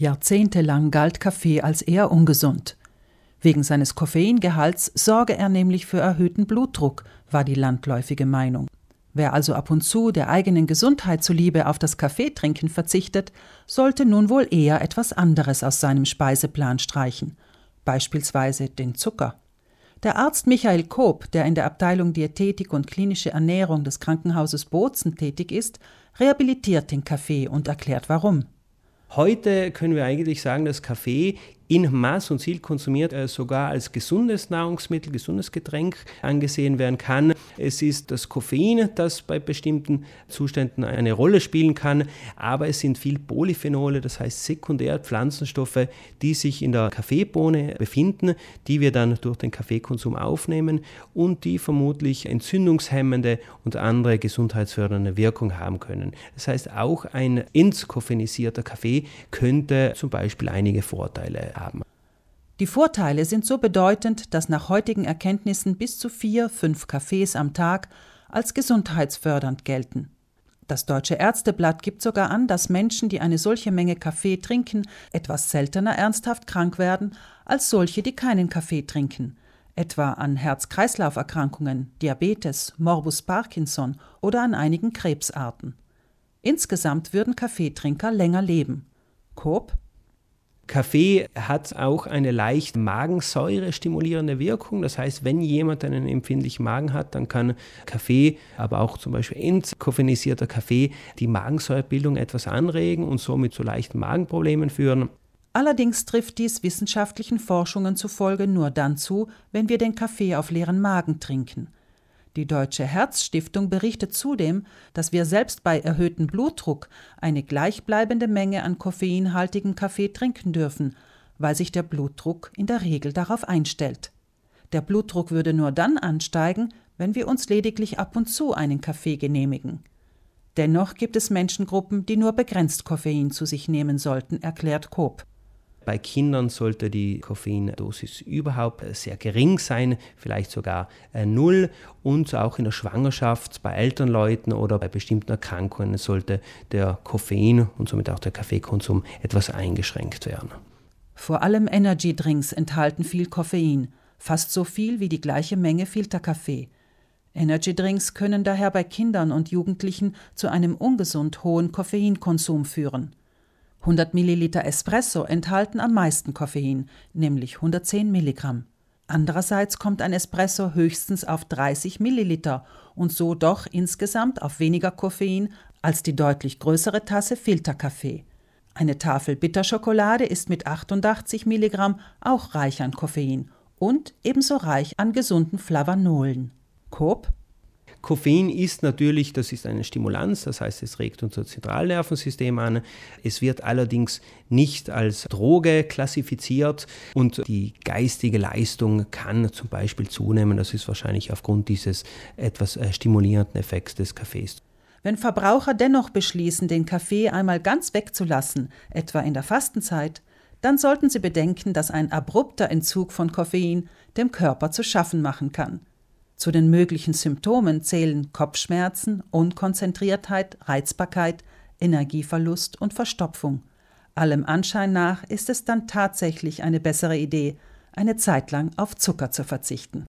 Jahrzehntelang galt Kaffee als eher ungesund. Wegen seines Koffeingehalts sorge er nämlich für erhöhten Blutdruck, war die landläufige Meinung. Wer also ab und zu der eigenen Gesundheit zuliebe auf das Kaffeetrinken verzichtet, sollte nun wohl eher etwas anderes aus seinem Speiseplan streichen, beispielsweise den Zucker. Der Arzt Michael Koop, der in der Abteilung Diätetik und klinische Ernährung des Krankenhauses Bozen tätig ist, rehabilitiert den Kaffee und erklärt warum. Heute können wir eigentlich sagen, dass Kaffee in Maß und Ziel konsumiert, äh, sogar als gesundes Nahrungsmittel, gesundes Getränk angesehen werden kann. Es ist das Koffein, das bei bestimmten Zuständen eine Rolle spielen kann, aber es sind viel Polyphenole, das heißt sekundär Pflanzenstoffe, die sich in der Kaffeebohne befinden, die wir dann durch den Kaffeekonsum aufnehmen und die vermutlich entzündungshemmende und andere gesundheitsfördernde Wirkung haben können. Das heißt, auch ein entkoffinisierter Kaffee könnte zum Beispiel einige Vorteile haben. Die Vorteile sind so bedeutend, dass nach heutigen Erkenntnissen bis zu vier, fünf Kaffees am Tag als gesundheitsfördernd gelten. Das Deutsche Ärzteblatt gibt sogar an, dass Menschen, die eine solche Menge Kaffee trinken, etwas seltener ernsthaft krank werden als solche, die keinen Kaffee trinken, etwa an Herz-Kreislauf-Erkrankungen, Diabetes, Morbus Parkinson oder an einigen Krebsarten. Insgesamt würden Kaffeetrinker länger leben. Coop Kaffee hat auch eine leicht Magensäure stimulierende Wirkung. Das heißt, wenn jemand einen empfindlichen Magen hat, dann kann Kaffee, aber auch zum Beispiel entkoffinisierter Kaffee, die Magensäurebildung etwas anregen und somit zu leichten Magenproblemen führen. Allerdings trifft dies wissenschaftlichen Forschungen zufolge nur dann zu, wenn wir den Kaffee auf leeren Magen trinken. Die Deutsche Herzstiftung berichtet zudem, dass wir selbst bei erhöhtem Blutdruck eine gleichbleibende Menge an koffeinhaltigem Kaffee trinken dürfen, weil sich der Blutdruck in der Regel darauf einstellt. Der Blutdruck würde nur dann ansteigen, wenn wir uns lediglich ab und zu einen Kaffee genehmigen. Dennoch gibt es Menschengruppen, die nur begrenzt Koffein zu sich nehmen sollten, erklärt Koop. Bei Kindern sollte die Koffeindosis überhaupt sehr gering sein, vielleicht sogar äh, null. Und auch in der Schwangerschaft, bei Elternleuten oder bei bestimmten Erkrankungen sollte der Koffein und somit auch der Kaffeekonsum etwas eingeschränkt werden. Vor allem Energydrinks enthalten viel Koffein, fast so viel wie die gleiche Menge Filterkaffee. Energydrinks können daher bei Kindern und Jugendlichen zu einem ungesund hohen Koffeinkonsum führen. 100 Milliliter Espresso enthalten am meisten Koffein, nämlich 110 Milligramm. Andererseits kommt ein Espresso höchstens auf 30 Milliliter und so doch insgesamt auf weniger Koffein als die deutlich größere Tasse Filterkaffee. Eine Tafel Bitterschokolade ist mit 88 Milligramm auch reich an Koffein und ebenso reich an gesunden Flavanolen. Coop Koffein ist natürlich, das ist eine Stimulanz, das heißt, es regt unser Zentralnervensystem an. Es wird allerdings nicht als Droge klassifiziert und die geistige Leistung kann zum Beispiel zunehmen. Das ist wahrscheinlich aufgrund dieses etwas äh, stimulierenden Effekts des Kaffees. Wenn Verbraucher dennoch beschließen, den Kaffee einmal ganz wegzulassen, etwa in der Fastenzeit, dann sollten sie bedenken, dass ein abrupter Entzug von Koffein dem Körper zu schaffen machen kann. Zu den möglichen Symptomen zählen Kopfschmerzen, Unkonzentriertheit, Reizbarkeit, Energieverlust und Verstopfung. Allem Anschein nach ist es dann tatsächlich eine bessere Idee, eine Zeit lang auf Zucker zu verzichten.